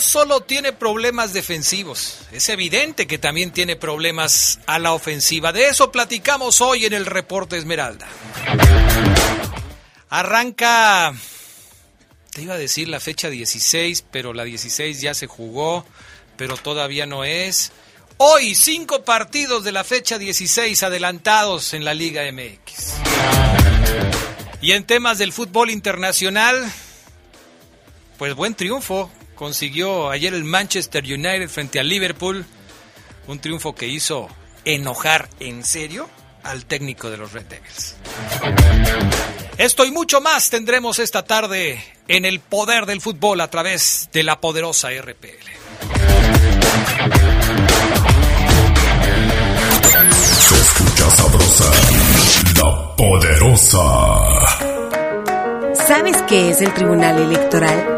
Solo tiene problemas defensivos, es evidente que también tiene problemas a la ofensiva. De eso platicamos hoy en el reporte Esmeralda. Arranca, te iba a decir la fecha 16, pero la 16 ya se jugó, pero todavía no es. Hoy cinco partidos de la fecha 16 adelantados en la Liga MX. Y en temas del fútbol internacional, pues buen triunfo consiguió ayer el Manchester United frente al Liverpool. Un triunfo que hizo enojar en serio al técnico de los Red Devils. Esto y mucho más tendremos esta tarde en el poder del fútbol a través de la poderosa RPL. Se escucha sabrosa, la poderosa. ¿Sabes qué es el Tribunal Electoral?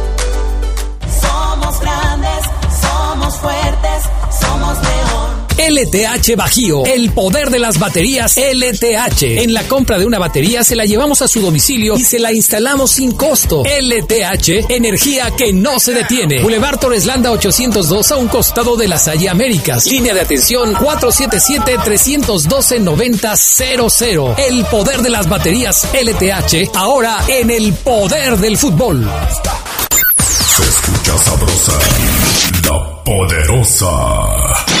LTH Bajío, el poder de las baterías LTH. En la compra de una batería se la llevamos a su domicilio y se la instalamos sin costo. LTH, energía que no se detiene. Boulevard Torreslanda 802 a un costado de la Salle Américas. Línea de atención 477-312-9000. El poder de las baterías LTH, ahora en el poder del fútbol. Se escucha sabrosa, la poderosa.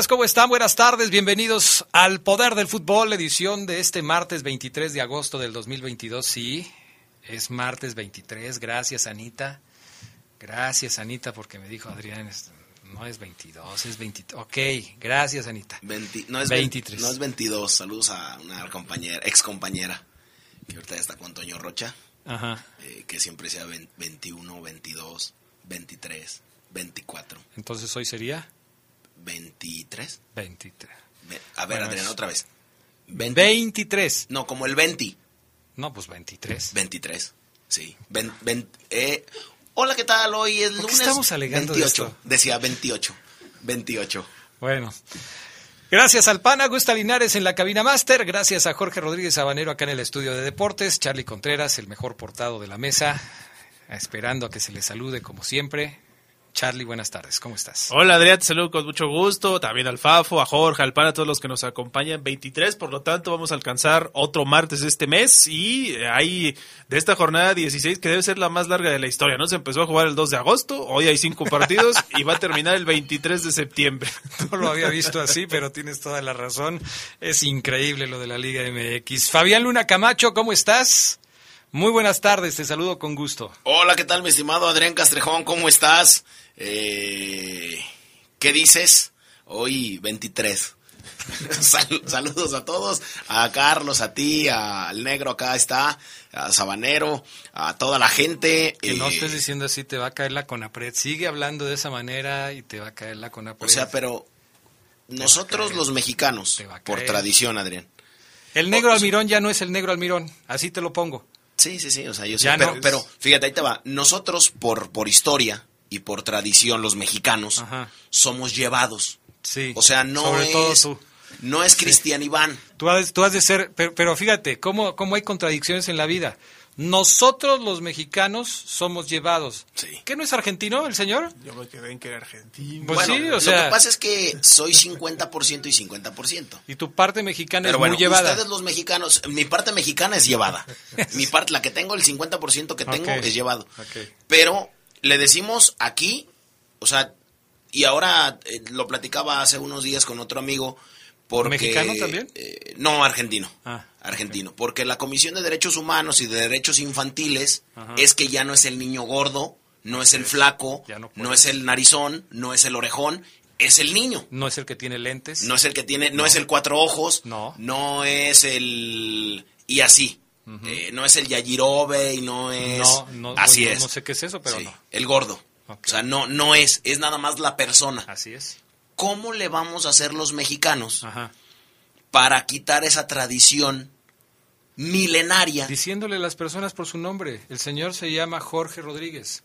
Amigas? ¿Cómo están? Buenas tardes, bienvenidos al Poder del Fútbol, edición de este martes 23 de agosto del 2022. Sí, es martes 23, gracias Anita. Gracias Anita porque me dijo Adrián, no es 22, es 23. Ok, gracias Anita. 20 no, es 23. 20 no es 22. Saludos a una compañera, ex compañera, que ahorita ya está con Toño Rocha. Ajá. eh, que siempre sea 20 21, 22, 23, 24, Entonces hoy sería 23. 23. Ve- A ver, Bueno, Adrián, es- otra vez. 23. No, como el 20. No, pues 23. 23, sí. Ven- ven- eh, hola, ¿qué tal? Hoy es ¿Por qué lunes. estamos alegando de 28, esto? decía 28. 28. Bueno. Gracias al PAN, Augusta Linares en la cabina máster. Gracias a Jorge Rodríguez Sabanero acá en el estudio de deportes. Charlie Contreras, el mejor portado de la mesa. Esperando a que se le salude como siempre. Charlie, buenas tardes. ¿Cómo estás? Hola Adrián, te saludo con mucho gusto, también al Fafo, a Jorge, al Pan, a todos los que nos acompañan. 23, por lo tanto vamos a alcanzar otro martes de este mes y hay de esta jornada 16 que debe ser la más larga de la historia, ¿no? Se empezó a jugar el 2 de agosto, hoy hay cinco partidos y va a terminar el 23 de septiembre. No lo había visto así, pero tienes toda la razón. Es increíble lo de la Liga MX. Fabián Luna Camacho, ¿cómo estás? Muy buenas tardes, te saludo con gusto. Hola, ¿qué tal, mi estimado Adrián Castrejón? ¿Cómo estás? Eh, ¿Qué dices? Hoy 23. Sal- saludos a todos, a Carlos, a ti, al negro acá está, a Sabanero, a toda la gente. Que no eh, estés diciendo así, te va a caer la Conapred. Sigue hablando de esa manera y te va a caer la o Conapred. sea, pero nosotros los mexicanos, por tradición, Adrián. El negro Almirón ya no es el negro Almirón, así te lo pongo. Sí, sí, sí, o sea, yo sé, pero, no. pero fíjate, ahí te va. Nosotros, por, por historia y por tradición, los mexicanos, somos llevados. Sí. O sea, no sobre es, todo tú. no es Cristian Iván. Tú has, tú has de ser, pero, pero fíjate, ¿cómo, cómo hay contradicciones en la vida. Nosotros los mexicanos somos llevados. ¿Qué no es argentino el señor? Yo me quedé en que era argentino. Pues bueno, sí, o lo sea- que pasa es que soy 50% y 50%. Y tu parte mexicana Pero es bueno, muy llevada. ustedes los mexicanos, mi parte mexicana es llevada. mi parte, la que tengo, el 50% que tengo es llevado. Pero le decimos aquí, o sea, y ahora eh, lo platicaba hace unos días con otro amigo. Porque, ¿Mexicano también? eh, no, argentino. Ah, argentino. Porque la Comisión de Derechos Humanos y de Derechos Infantiles Ajá. es que ya no es el niño gordo, no es el flaco, no es el narizón, no es el orejón, es el niño. No es el que tiene lentes. No es el que tiene, no, es el cuatro ojos, No. no es el y así. Eh, no es el Yajirobe y no es No, así es. no sé qué es eso, pero Sí, no. El gordo. O sea, no no es, es nada más la persona. Así es. ¿Cómo le vamos a hacer los mexicanos para quitar esa tradición milenaria? Diciéndole a las personas por su nombre. El señor se llama Jorge Rodríguez.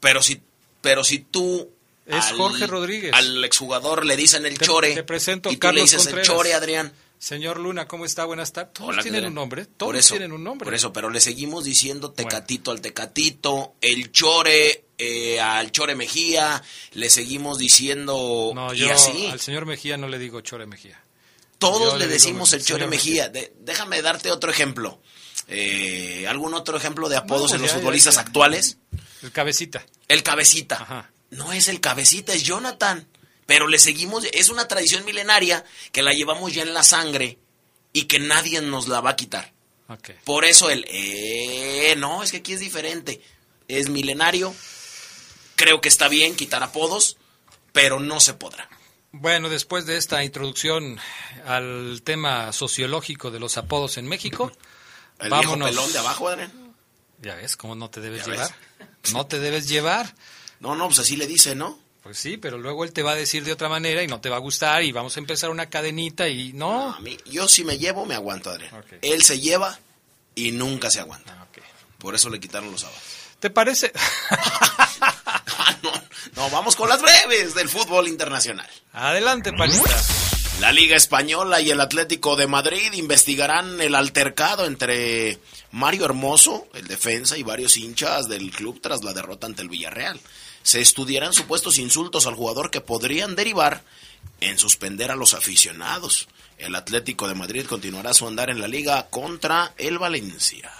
Pero si pero si tú Es al- Jorge Rodríguez. Al exjugador le dicen el Te- chore. te presento y tú Carlos le dices Contreras. el chore, Adrián. Señor Luna, ¿cómo está? Buenas tardes. Todos Hola, tienen Adrián. un nombre. Por Todos eso, tienen un nombre. Por eso, pero le seguimos diciendo tecatito al tecatito, el chore eh, al chore Mejía, le seguimos diciendo No, y yo así. al señor Mejía no le digo Chore Mejía. Todos yo le le decimos digo, el chore Mejía. De- déjame darte otro ejemplo. Eh, ¿Algún otro ejemplo de apodos No, en los ya, ya, futbolistas ya. actuales? El cabecita. El cabecita. No es el cabecita, es Jonathan. Pero le seguimos, es una tradición milenaria que la llevamos ya en la sangre y que nadie nos la va a quitar. Por eso el, eh, no, es que aquí es diferente. Es milenario. Creo que está bien quitar apodos, pero no se podrá. Bueno, después de esta introducción al tema sociológico de los apodos en México, El vámonos. viejo pelón de abajo, Adrián. Ya ves, ¿cómo no te debes llevar? No te debes llevar. No, no, pues así le dice, ¿no? Pues sí, pero luego él te va a decir de otra manera y no te va a gustar y vamos a empezar una cadenita y no. A mí, yo si me llevo, me aguanto, Adrián. Él se lleva y nunca se aguanta. Ah, Por eso le quitaron los sábados. ¿Te parece? No, vamos con las breves del fútbol internacional. Adelante, Palita. La Liga Española y el Atlético de Madrid investigarán el altercado entre Mario Hermoso, el defensa, y varios hinchas del club tras la derrota ante el Villarreal. Se estudiarán supuestos insultos al jugador que podrían derivar en suspender a los aficionados. El Atlético de Madrid continuará su andar en la liga contra el Valencia.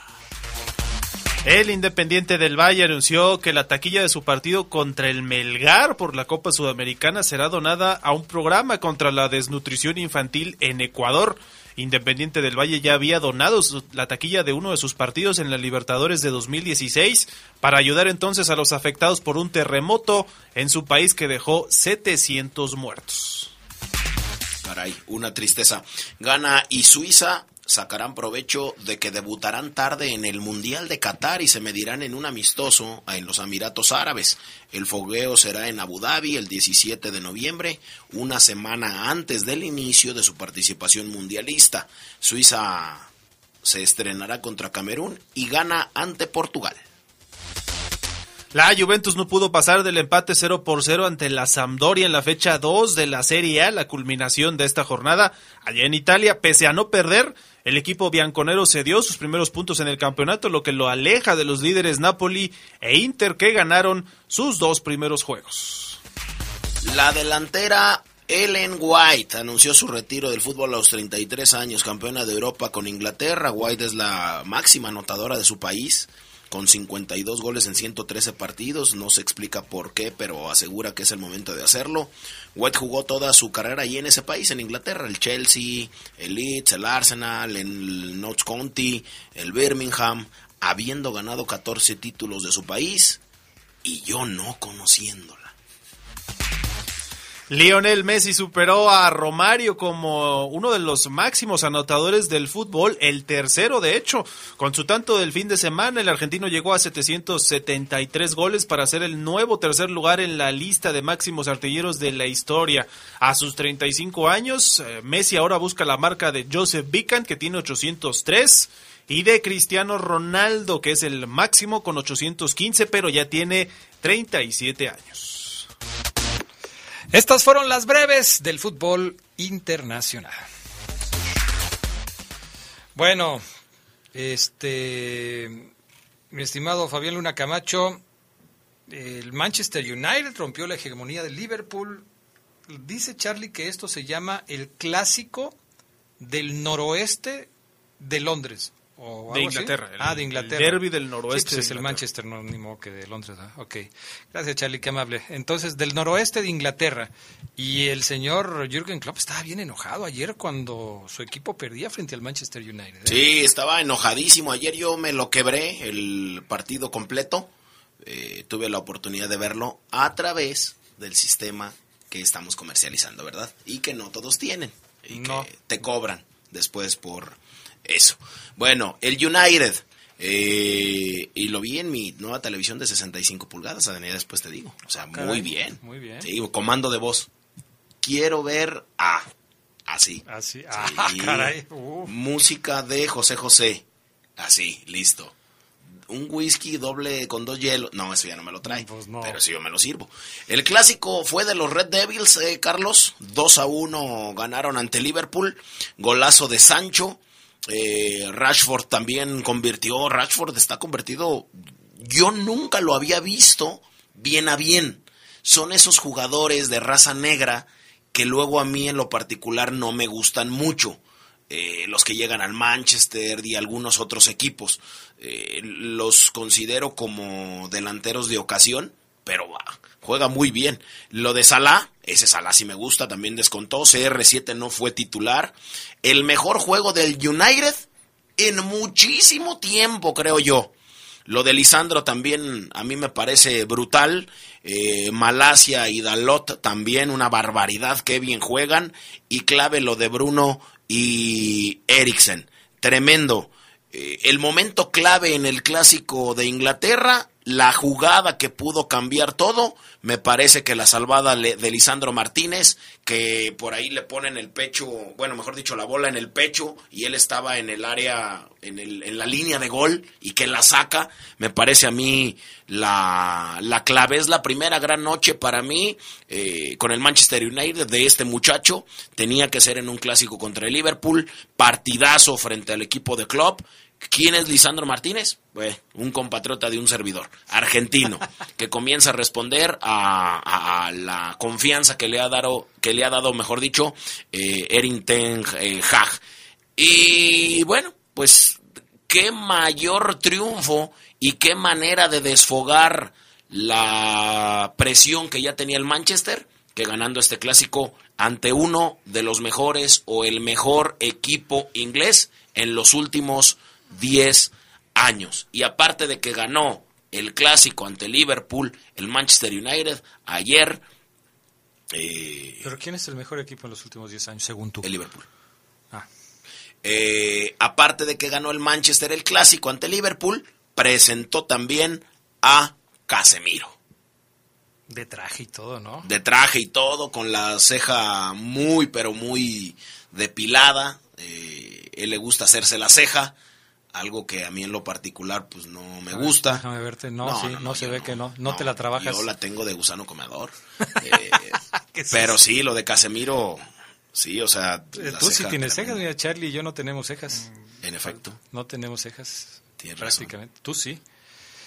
El Independiente del Valle anunció que la taquilla de su partido contra el Melgar por la Copa Sudamericana será donada a un programa contra la desnutrición infantil en Ecuador. Independiente del Valle ya había donado la taquilla de uno de sus partidos en la Libertadores de 2016 para ayudar entonces a los afectados por un terremoto en su país que dejó 700 muertos. Caray, una tristeza. Ghana y Suiza sacarán provecho de que debutarán tarde en el Mundial de Qatar y se medirán en un amistoso en los Emiratos Árabes. El fogueo será en Abu Dhabi el 17 de noviembre, una semana antes del inicio de su participación mundialista. Suiza se estrenará contra Camerún y gana ante Portugal. La Juventus no pudo pasar del empate 0 por 0 ante la Sampdoria en la fecha 2 de la Serie A, la culminación de esta jornada allá en Italia. Pese a no perder, el equipo bianconero cedió sus primeros puntos en el campeonato, lo que lo aleja de los líderes Napoli e Inter que ganaron sus dos primeros juegos. La delantera Ellen White anunció su retiro del fútbol a los 33 años, campeona de Europa con Inglaterra. White es la máxima anotadora de su país con 52 goles en 113 partidos. No se explica por qué, pero asegura que es el momento de hacerlo. White jugó toda su carrera ahí en ese país, en Inglaterra, el Chelsea, el Leeds, el Arsenal, el Notts County, el Birmingham, habiendo ganado 14 títulos de su país y yo no conociéndola. Lionel Messi superó a Romario como uno de los máximos anotadores del fútbol, el tercero de hecho. Con su tanto del fin de semana, el argentino llegó a 773 goles para ser el nuevo tercer lugar en la lista de máximos artilleros de la historia. A sus 35 años, eh, Messi ahora busca la marca de Joseph Bican, que tiene 803 y de Cristiano Ronaldo, que es el máximo con 815, pero ya tiene 37 años. Estas fueron las breves del fútbol internacional. Bueno, este, mi estimado Fabián Luna Camacho, el Manchester United rompió la hegemonía del Liverpool. Dice Charlie que esto se llama el clásico del noroeste de Londres. O de Inglaterra. El, ah, de Inglaterra. El derby del noroeste. Sí, pues es el Manchester, no, ni modo que de Londres. ¿ah? Ok. Gracias, Charlie, qué amable. Entonces, del noroeste de Inglaterra. Y el señor Jürgen Klopp estaba bien enojado ayer cuando su equipo perdía frente al Manchester United. ¿eh? Sí, estaba enojadísimo. Ayer yo me lo quebré el partido completo. Eh, tuve la oportunidad de verlo a través del sistema que estamos comercializando, ¿verdad? Y que no todos tienen. Y No. que te cobran después por eso. Bueno, el United. eh, y lo vi en mi nueva televisión de 65 pulgadas, Adrián, después te digo. O sea, Caray, muy bien. Muy bien. Sí, comando de voz. Quiero ver a. Así. Así. Ah, Sí. caray. Música de José José. Así, listo. Un whisky doble con dos hielos. No, eso ya no me lo trae. Pues no. Pero sí yo me lo sirvo. El clásico fue de los Red Devils, eh, Carlos. 2 a 1 ganaron ante Liverpool. Golazo de Sancho. Eh, Rashford también convirtió. Rashford está convertido. Yo nunca lo había visto bien a bien. Son esos jugadores de raza negra que luego a mí en lo particular no me gustan mucho. Eh, los que llegan al Manchester y algunos otros equipos. Eh, los considero como delanteros de ocasión, pero juega muy bien. Lo de Salah, ese Salah sí me gusta, también descontó. CR7 no fue titular. El mejor juego del United en muchísimo tiempo, creo yo. Lo de Lisandro también a mí me parece brutal. Eh, Malasia y Dalot también una barbaridad, qué bien juegan. Y clave lo de Bruno y Eriksen. Tremendo. Eh, el momento clave en el clásico de Inglaterra, la jugada que pudo cambiar todo, me parece que la salvada de Lisandro Martínez, que por ahí le ponen el pecho, bueno, mejor dicho, la bola en el pecho y él estaba en el área, en, el, en la línea de gol y que la saca, me parece a mí la, la clave. Es la primera gran noche para mí eh, con el Manchester United de este muchacho. Tenía que ser en un clásico contra el Liverpool, partidazo frente al equipo de Klopp. ¿Quién es Lisandro Martínez? Pues, un compatriota de un servidor, argentino, que comienza a responder a, a- a la confianza que le ha dado, que le ha dado, mejor dicho, eh, Erin Ten eh, Hag. Y bueno, pues qué mayor triunfo y qué manera de desfogar la presión que ya tenía el Manchester que ganando este clásico ante uno de los mejores o el mejor equipo inglés en los últimos 10 años. Y aparte de que ganó el clásico ante Liverpool, el Manchester United, ayer eh, ¿Pero quién es el mejor equipo en los últimos 10 años, según tú? el Liverpool. Ah. Eh, aparte de que ganó el Manchester el clásico ante Liverpool, presentó también a Casemiro. De traje y todo, ¿no? de traje y todo, con la ceja muy, pero muy depilada. Eh, él le gusta hacerse la ceja, algo que a mí en lo particular pues no me gusta. Déjame verte, no, sí, no, se ve que no, no, te la trabajas. Yo la tengo de gusano comedor. Eh, pero sí, lo de Casemiro, sí, o sea... Eh, Tú sí tienes cejas, mira, Charlie y yo no tenemos cejas. En efecto. No tenemos cejas. Tienes prácticamente. Razón. Tú sí.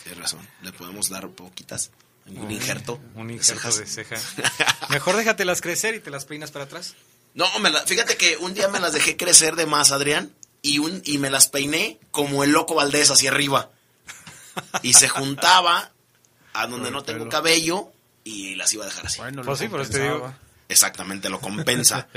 Tienes razón, le podemos dar poquitas. Un injerto. Un injerto de, ceja. Mejor déjatelas crecer y te las peinas para atrás. No, me la, fíjate que un día me las dejé crecer de más, Adrián, y, un, y me las peiné como el loco Valdés hacia arriba. Y se juntaba a donde no tengo cabello y las iba a dejar así. Bueno, pues sí, pero te digo. Exactamente, lo compensa.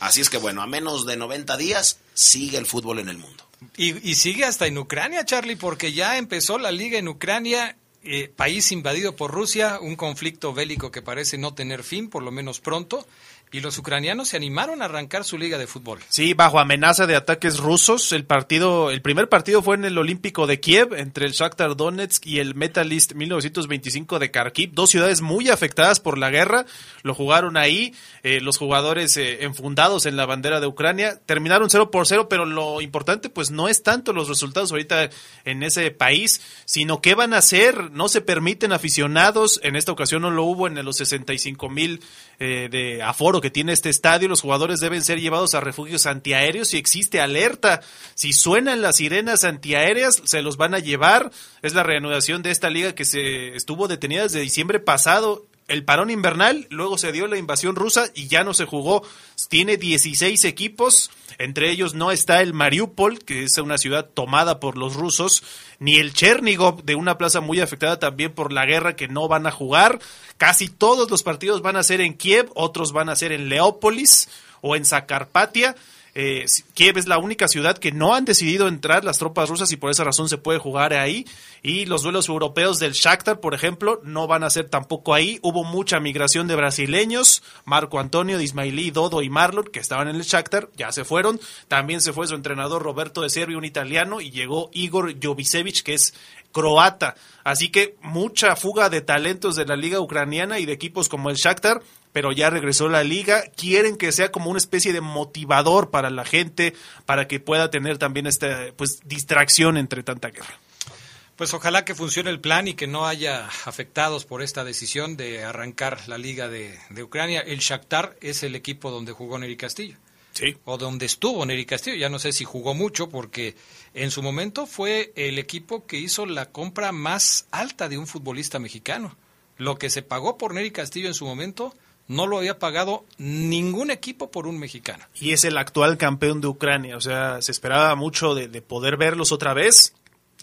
Así es que bueno, a menos de 90 días sigue el fútbol en el mundo. Y, y sigue hasta en Ucrania, Charlie, porque ya empezó la liga en Ucrania eh, país invadido por Rusia, un conflicto bélico que parece no tener fin, por lo menos pronto, y los ucranianos se animaron a arrancar su liga de fútbol. Sí, bajo amenaza de ataques rusos, el partido, el primer partido fue en el Olímpico de Kiev entre el Shakhtar Donetsk y el Metalist 1925 de Kharkiv, dos ciudades muy afectadas por la guerra. Lo jugaron ahí, eh, los jugadores eh, enfundados en la bandera de Ucrania terminaron 0 por 0, pero lo importante pues no es tanto los resultados ahorita en ese país, sino qué van a hacer. No se permiten aficionados, en esta ocasión no lo hubo en los 65 mil eh, de aforo que tiene este estadio, los jugadores deben ser llevados a refugios antiaéreos y existe alerta. Si suenan las sirenas antiaéreas, se los van a llevar. Es la reanudación de esta liga que se estuvo detenida desde diciembre pasado el parón invernal, luego se dio la invasión rusa y ya no se jugó. Tiene 16 equipos, entre ellos no está el Mariupol, que es una ciudad tomada por los rusos, ni el Chernigov, de una plaza muy afectada también por la guerra, que no van a jugar. Casi todos los partidos van a ser en Kiev, otros van a ser en Leópolis o en Zakarpatia. Eh, Kiev es la única ciudad que no han decidido entrar las tropas rusas y por esa razón se puede jugar ahí. Y los duelos europeos del Shakhtar, por ejemplo, no van a ser tampoco ahí. Hubo mucha migración de brasileños. Marco Antonio, Dismailí, Dodo y Marlon, que estaban en el Shakhtar, ya se fueron. También se fue su entrenador Roberto de Serbia, un italiano, y llegó Igor Jovicevic, que es croata. Así que mucha fuga de talentos de la liga ucraniana y de equipos como el Shakhtar pero ya regresó la liga. Quieren que sea como una especie de motivador para la gente, para que pueda tener también esta pues distracción entre tanta guerra. Pues ojalá que funcione el plan y que no haya afectados por esta decisión de arrancar la liga de, de Ucrania. El Shakhtar es el equipo donde jugó Neri Castillo. Sí. O donde estuvo Neri Castillo. Ya no sé si jugó mucho porque en su momento fue el equipo que hizo la compra más alta de un futbolista mexicano. Lo que se pagó por Neri Castillo en su momento no lo había pagado ningún equipo por un mexicano. Y es el actual campeón de Ucrania, o sea, se esperaba mucho de, de poder verlos otra vez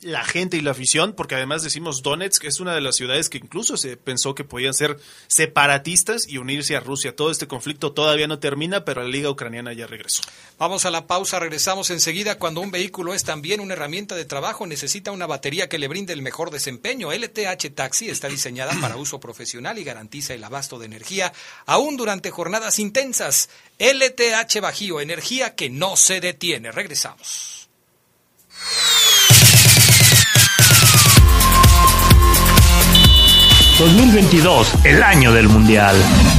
la gente y la afición, porque además decimos Donetsk es una de las ciudades que incluso se pensó que podían ser separatistas y unirse a Rusia. Todo este conflicto todavía no termina, pero la Liga Ucraniana ya regresó. Vamos a la pausa, regresamos enseguida. Cuando un vehículo es también una herramienta de trabajo, necesita una batería que le brinde el mejor desempeño. LTH Taxi está diseñada para uso profesional y garantiza el abasto de energía, aún durante jornadas intensas. LTH Bajío, energía que no se detiene. Regresamos. 2022, el año del Mundial.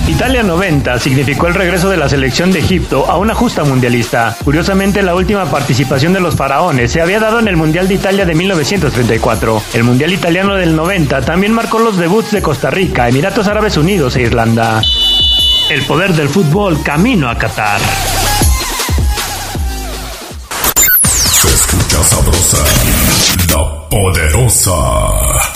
Italia 90 significó el regreso de la selección de Egipto a una justa mundialista. Curiosamente, la última participación de los faraones se había dado en el Mundial de Italia de 1934. El Mundial italiano del 90 también marcó los debuts de Costa Rica, Emiratos Árabes Unidos e Irlanda. El poder del fútbol camino a Qatar. Se escucha sabrosa, la poderosa.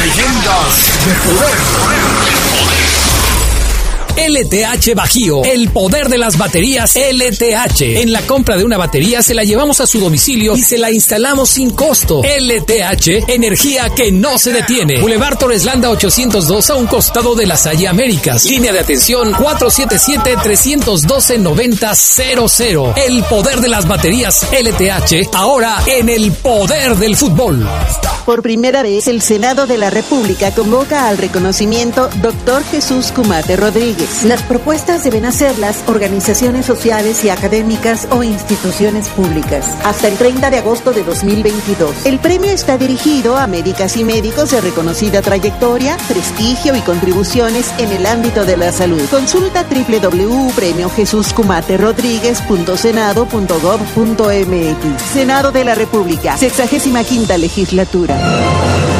Leyendas de poder. LTH Bajío, el poder de las baterías LTH. En la compra de una batería se la llevamos a su domicilio y se la instalamos sin costo. LTH, energía que no se detiene. Boulevard Torres Landa 802 a un costado de la Salle Américas. Línea de atención 477-312-9000. El poder de las baterías LTH, ahora en el poder del fútbol. Por primera vez, el Senado de la República convoca al reconocimiento Dr. Jesús Cumate Rodríguez. Las propuestas deben hacerlas organizaciones sociales y académicas o instituciones públicas. Hasta el 30 de agosto de 2022. El premio está dirigido a médicas y médicos de reconocida trayectoria, prestigio y contribuciones en el ámbito de la salud. Consulta www.premiojesuscumaterodríguez.senado.gov.mx. Senado de la República, 65 legislatura.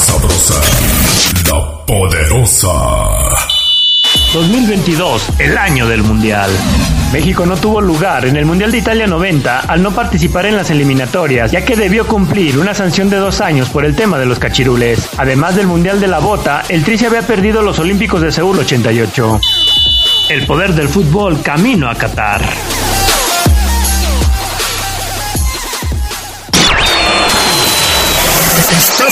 Sabrosa, la poderosa. 2022, el año del Mundial. México no tuvo lugar en el Mundial de Italia 90 al no participar en las eliminatorias, ya que debió cumplir una sanción de dos años por el tema de los cachirules. Además del Mundial de la Bota, el Tri se había perdido los Olímpicos de Seúl 88. El poder del fútbol camino a Qatar.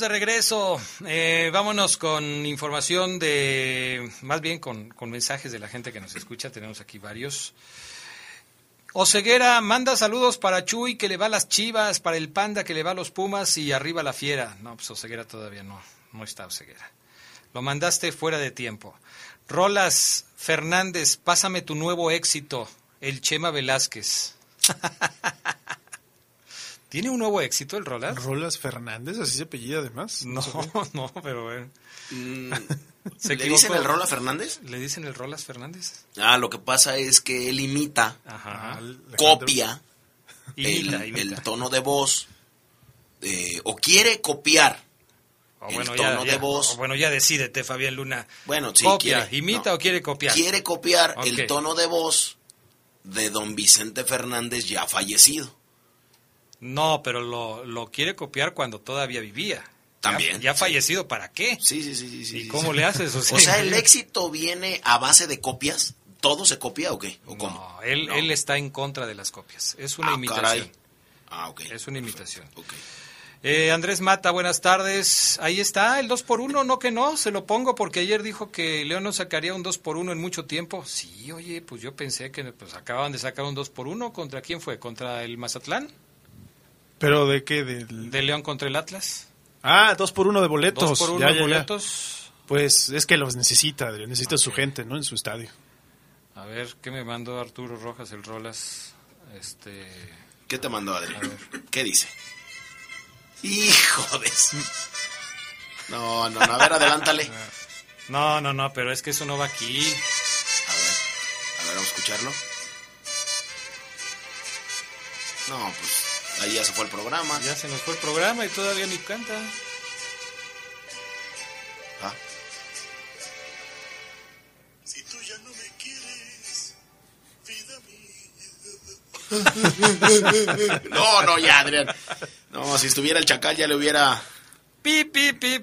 De regreso. Eh, vámonos con información de, más bien con, con mensajes de la gente que nos escucha. Tenemos aquí varios. Oceguera manda saludos para Chuy que le va a las chivas, para el panda que le va a los pumas y arriba la fiera. No, pues Oceguera todavía no, no está Oceguera. Lo mandaste fuera de tiempo. Rolas Fernández, pásame tu nuevo éxito, el Chema Velázquez. ¿Tiene un nuevo éxito el Rolas? ¿Rolas Fernández? ¿Así se apellida además? No, no, pero bueno. Mm, Se ¿Le equivocó. dicen el Rola Fernández? ¿Le dicen el Rolas Fernández? Ah, lo que pasa es que él imita, Ajá. copia, Imita, el, imita. el tono de voz, eh, o quiere copiar O el bueno, tono ya, de ya- voz. o bueno, ya decídete, Fabián Luna. Bueno, sí, ¿Copia, quiere- imita no. o quiere copiar? Quiere copiar el tono de voz de don Vicente Fernández ya fallecido. No, pero lo, lo quiere copiar cuando todavía vivía. También, Ya, ya fallecido, ¿para qué? Sí, sí, sí. sí, sí, ¿Y sí, cómo le haces? O sea, ¿el éxito viene a base de copias? ¿Todo se copia o qué? ¿O cómo? No, él, No. él está en contra de las copias. Es una Ah, imitación. caray. Ah, ok. Es una imitación. Ok. Eh, Andrés Mata, buenas tardes. Ahí está, el 2 por 1 no que no, se lo pongo porque ayer dijo que León no sacaría un 2 por 1 en mucho tiempo. Sí, oye, pues yo pensé que pues acababan de sacar un 2 por 1 ¿Contra quién fue? ¿Contra el Mazatlán? ¿Pero de qué? Del... ¿De León contra el Atlas? Ah, dos por uno de boletos. ¿Dos por uno Ya, ya. boletos? Pues es que los necesita, Adrián, necesita su gente, ¿no? En su estadio. A ver, ¿qué me mandó Arturo Rojas, el Rolas? Este... ¿Qué te mandó Adri? ¿Qué dice? Hijo de... No, no, no. A ver, adelántale. No, no, no, pero es que eso no va aquí. A ver, a ver, vamos a escucharlo. No, pues Ahí ya se fue el programa. Ya se nos fue el programa y todavía ni canta. Ah. Si tú ya no me quieres, vida mía. no, no, ya, Adrián. No, si estuviera el chacal ya le hubiera. Pi, pi, pi,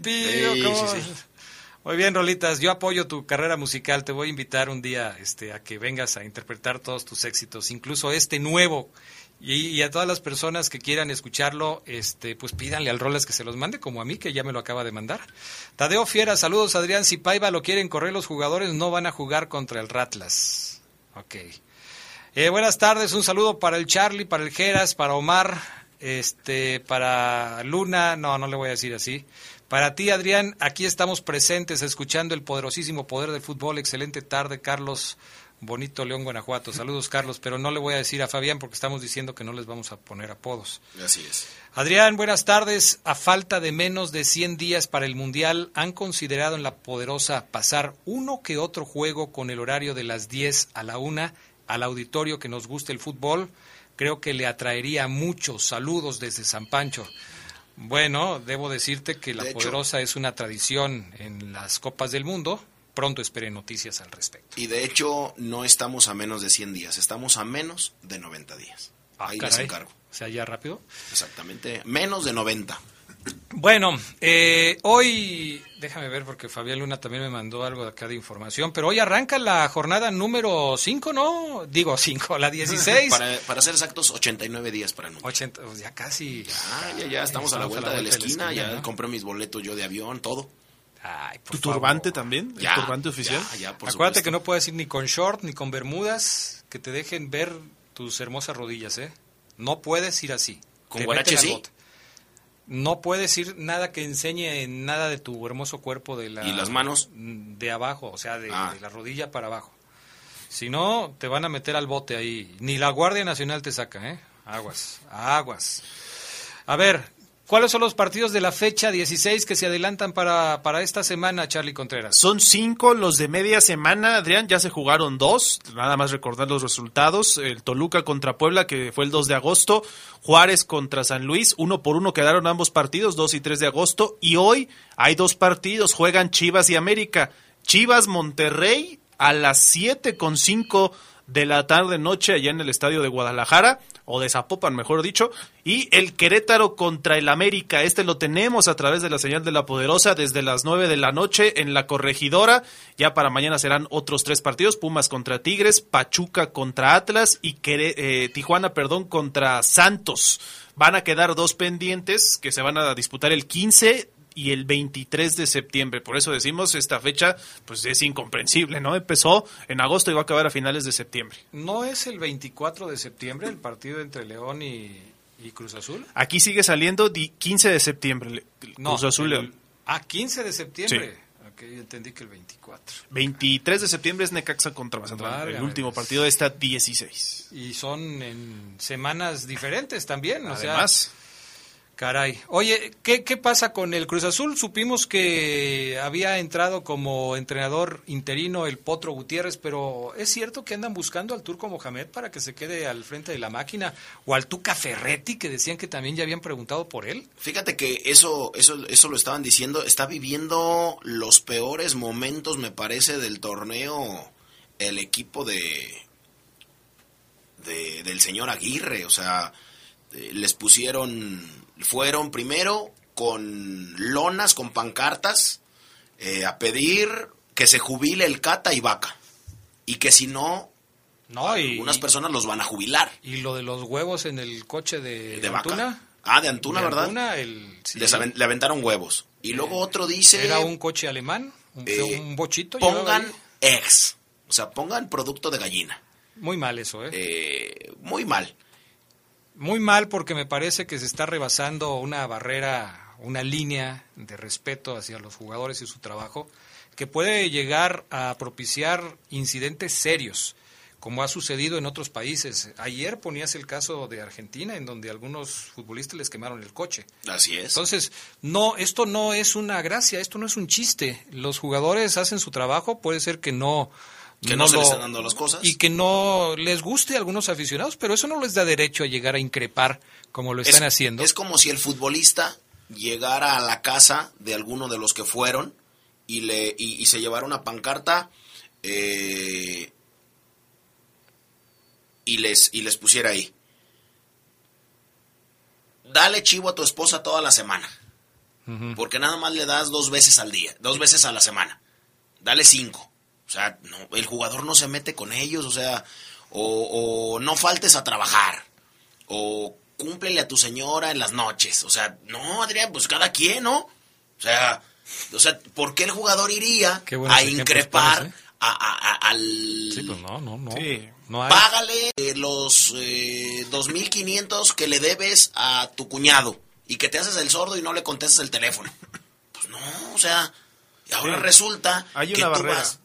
Muy bien, Rolitas, yo apoyo tu carrera musical. Te voy a invitar un día este, a que vengas a interpretar todos tus éxitos, incluso este nuevo y, a todas las personas que quieran escucharlo, este, pues pídanle al Rolas que se los mande, como a mí, que ya me lo acaba de mandar. Tadeo Fiera, saludos, Adrián. Si Paiva lo quieren correr los jugadores, no van a jugar contra el Ratlas. Ok. Eh, buenas tardes, un saludo para el Charlie, para el Geras, para Omar, este, para Luna, no, no le voy a decir así. Para ti, Adrián, aquí estamos presentes escuchando el poderosísimo poder del fútbol. Excelente tarde, Carlos. Bonito León, Guanajuato. Saludos, Carlos, pero no le voy a decir a Fabián porque estamos diciendo que no les vamos a poner apodos. Así es. Adrián, buenas tardes. A falta de menos de 100 días para el Mundial, ¿han considerado en la poderosa pasar uno que otro juego con el horario de las 10 a la 1 al auditorio que nos guste el fútbol? Creo que le atraería muchos saludos desde San Pancho. Bueno, debo decirte que la De hecho- poderosa es una tradición en las Copas del Mundo. Pronto espere noticias al respecto. Y de hecho, no estamos a menos de 100 días, estamos a menos de 90 días. Ahí les Ah, Caray. encargo. O sea, ya rápido. Exactamente, menos de 90. Bueno, eh, hoy, déjame ver porque Fabián Luna también me mandó algo de acá de información, pero hoy arranca la jornada número 5, ¿no? Digo 5, la 16. Para, para ser exactos, 89 días para el Mundial. 80, pues ya casi. Ah, ya, ya, estamos, a la vuelta de la esquina, ya ¿no? compré mis boletos yo de avión, todo. Ay, por ¿Tu favor. turbante también? Ya, ¿El turbante oficial? Ya, ya, por Acuérdate supuesto. que no puedes ir ni con short ni con bermudas, que te dejen ver tus hermosas rodillas, ¿eh? No puedes ir así. ¿Con guarache sí? bote. No puedes ir nada que enseñe nada de tu hermoso cuerpo de la ¿Y las manos? de abajo, o sea, de, Ah. de la rodilla para abajo. Si no, te van a meter al bote ahí. Ni la Guardia Nacional te saca, ¿eh? Aguas, aguas. A ver, ¿cuáles son los partidos de la fecha 16 que se adelantan para, para esta semana, Charlie Contreras? Son cinco los de media semana, Adrián. Ya se jugaron dos. Nada más recordar los resultados. El Toluca contra Puebla, que fue el 2 de agosto. Juárez contra San Luis. Uno por uno quedaron ambos partidos, 2 y 3 de agosto. Y hoy hay dos partidos. Juegan Chivas y América. Chivas Monterrey a las 7 con 5 de la tarde noche allá en el estadio de Guadalajara o de Zapopan, mejor dicho, y el Querétaro contra el América. Este lo tenemos a través de la señal de la Poderosa desde las 9 de la noche en la Corregidora. Ya para mañana serán otros tres partidos, Pumas contra Tigres, Pachuca contra Atlas y eh, Tijuana, perdón, contra Santos. Van a quedar dos pendientes que se van a disputar el 15 y el 23 de septiembre. Por eso decimos, esta fecha pues es incomprensible, ¿no? Empezó en agosto y va a acabar a finales de septiembre. ¿No es el 24 de septiembre el partido entre León y, y Cruz Azul? Aquí sigue saliendo di- 15 de septiembre, No, Cruz Azul León. Ah, 15 de septiembre. Ok, yo entendí que el 24. 23 de septiembre es Necaxa contra Mazatlán, el último partido de esta 16. Y son en semanas diferentes también. o sea, Además, Caray. Oye, ¿qué, ¿qué pasa con el Cruz Azul? Supimos que había entrado como entrenador interino el Potro Gutiérrez, pero ¿es cierto que andan buscando al Turco Mohamed para que se quede al frente de la máquina? ¿O al Tuca Ferretti, que decían que también ya habían preguntado por él? Fíjate que eso, eso, eso lo estaban diciendo, está viviendo los peores momentos, me parece, del torneo el equipo de, de del señor Aguirre, o sea, eh, les pusieron, fueron primero con lonas, con pancartas, eh, a pedir que se jubile el Cata y Vaca, y que si no, No, y, algunas personas los van a jubilar. y lo de los huevos en el coche de, De Vaca. Antuna. Ah, de Antuna, De ¿verdad? Antuna, el- sí. Les le aventaron huevos. Y luego otro dice... Era un coche alemán, un, Eh, un bochito. pongan eggs. O sea, pongan producto de gallina. Muy mal eso, ¿eh? Eh, muy mal. Muy mal porque me parece que se está rebasando una barrera, una línea de respeto hacia los jugadores y su trabajo que puede llegar a propiciar incidentes serios, como ha sucedido en otros países. Ayer ponías el caso de Argentina, en donde algunos futbolistas les quemaron el coche. Así es. Entonces, no, esto no es una gracia, esto no es un chiste. Los jugadores hacen su trabajo, puede ser que no Que no se lo- les están dando las cosas. y que no les guste a algunos aficionados, pero eso no les da derecho a llegar a increpar como lo están es, haciendo. Es como si el futbolista llegara a la casa de alguno de los que fueron y, le, y, y se llevara una pancarta eh, y, les, y les pusiera ahí. dale chivo a tu esposa toda la semana. Porque nada más le das dos veces al día, dos veces a la semana. Dale cinco. O sea, no, el jugador no se mete con ellos, o sea, o, o no faltes a trabajar, o cúmplele a tu señora en las noches. O sea, no, Adrián, pues cada quien, ¿no? O sea, o sea ¿por qué el jugador iría a increpar pones, ¿eh? a, a- a- al... Sí, pues no, no, no. Sí. No hay. Págale eh, los eh, 2.500 que le debes a tu cuñado y que te haces el sordo y no le contestas el teléfono. Pues no, o sea, y ahora Sí. resulta Hay que una tú barrera. vas-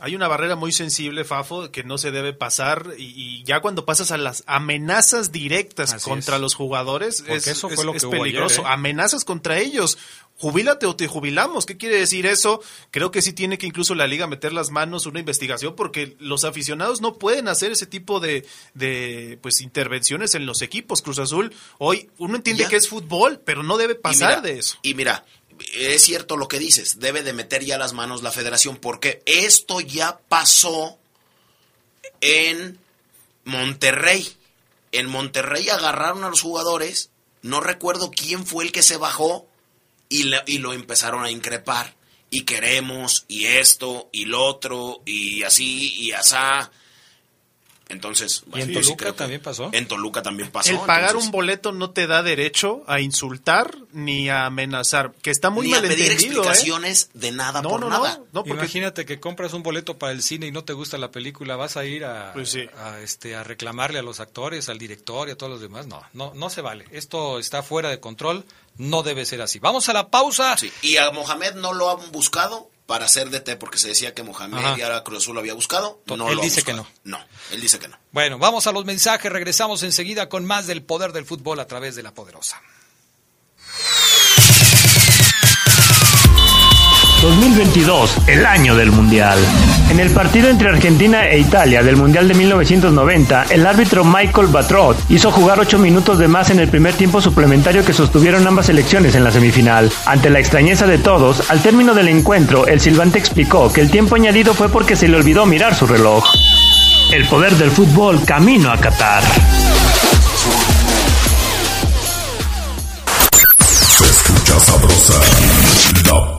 Hay una barrera muy sensible, Fafo, que no se debe pasar y, y ya cuando pasas a las amenazas directas Así contra es. los jugadores Porque es, eso fue es- lo que es ayer, peligroso. ¿eh? Amenazas contra ellos. Jubílate o te jubilamos. ¿Qué quiere decir eso? Creo que sí tiene que incluso la liga meter las manos, una investigación, porque los aficionados no pueden hacer ese tipo de, de pues intervenciones en los equipos. Cruz Azul, hoy uno entiende Ya. que es fútbol, pero no debe pasar mira, de eso. Y mira, es cierto lo que dices, debe de meter ya las manos la federación, porque esto ya pasó en Monterrey. En Monterrey agarraron a los jugadores, no recuerdo quién fue el que se bajó y, y lo empezaron a increpar. Y queremos, y esto, y lo otro, y así, y asá. Entonces, ¿Y en Toluca también pasó? En Toluca también pasó. El pagar entonces- un boleto no te da derecho a insultar ni a amenazar, que está muy ni a pedir ¿eh? explicaciones de nada No, por no, nada. no, no, porque Imagínate que compras un boleto para el cine y no te gusta la película, vas a ir a, Pues sí. a, este, a reclamarle a los actores, al director y a todos los demás. No, no, no se vale. Esto está fuera de control, no debe ser así. Vamos a la pausa. Sí, Y a Mohamed no lo han buscado para ser DT porque se decía que Mohamed Ajá. y ahora Cruz Azul lo había buscado. No él lo dice que buscado. No, él dice que no. Bueno, vamos a los mensajes, regresamos enseguida con más del poder del fútbol a través de la poderosa. 2022, el año del Mundial. En el partido entre Argentina e Italia del Mundial de 1990, el árbitro Michael Batrot hizo jugar 8 minutos de más en el primer tiempo suplementario que sostuvieron ambas selecciones en la semifinal. Ante la extrañeza de todos, al término del encuentro, el silbante explicó que el tiempo añadido fue porque se le olvidó mirar su reloj. El poder del fútbol camino a Qatar. Se escucha sabrosa,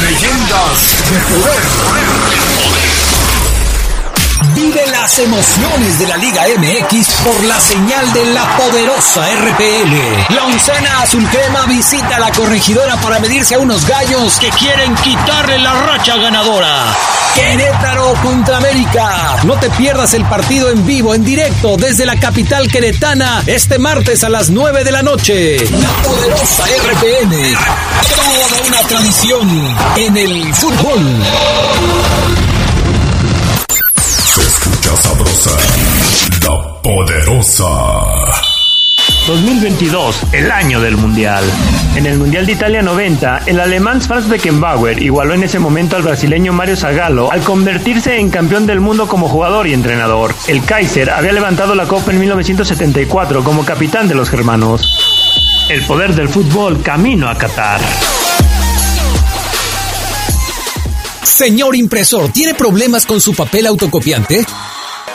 Leyendas de Vive las emociones de la Liga MX por la señal de la poderosa RPL. La oncena azul crema visita a la corregidora para medirse a unos gallos que quieren quitarle la racha ganadora. Querétaro contra América. No te pierdas el partido en vivo, en directo, desde la capital queretana, este martes a las 9 de la noche. La poderosa RPN. Toda una tradición en el fútbol. Sabrosa, la poderosa. 2022, el año del Mundial. En el Mundial de Italia 90, el alemán Franz Beckenbauer igualó en ese momento al brasileño Mario Zagallo al convertirse en campeón del mundo como jugador y entrenador. El Kaiser había levantado la copa en 1974 como capitán de los germanos. El poder del fútbol camino a Qatar. Señor impresor, ¿tiene problemas con su papel autocopiante?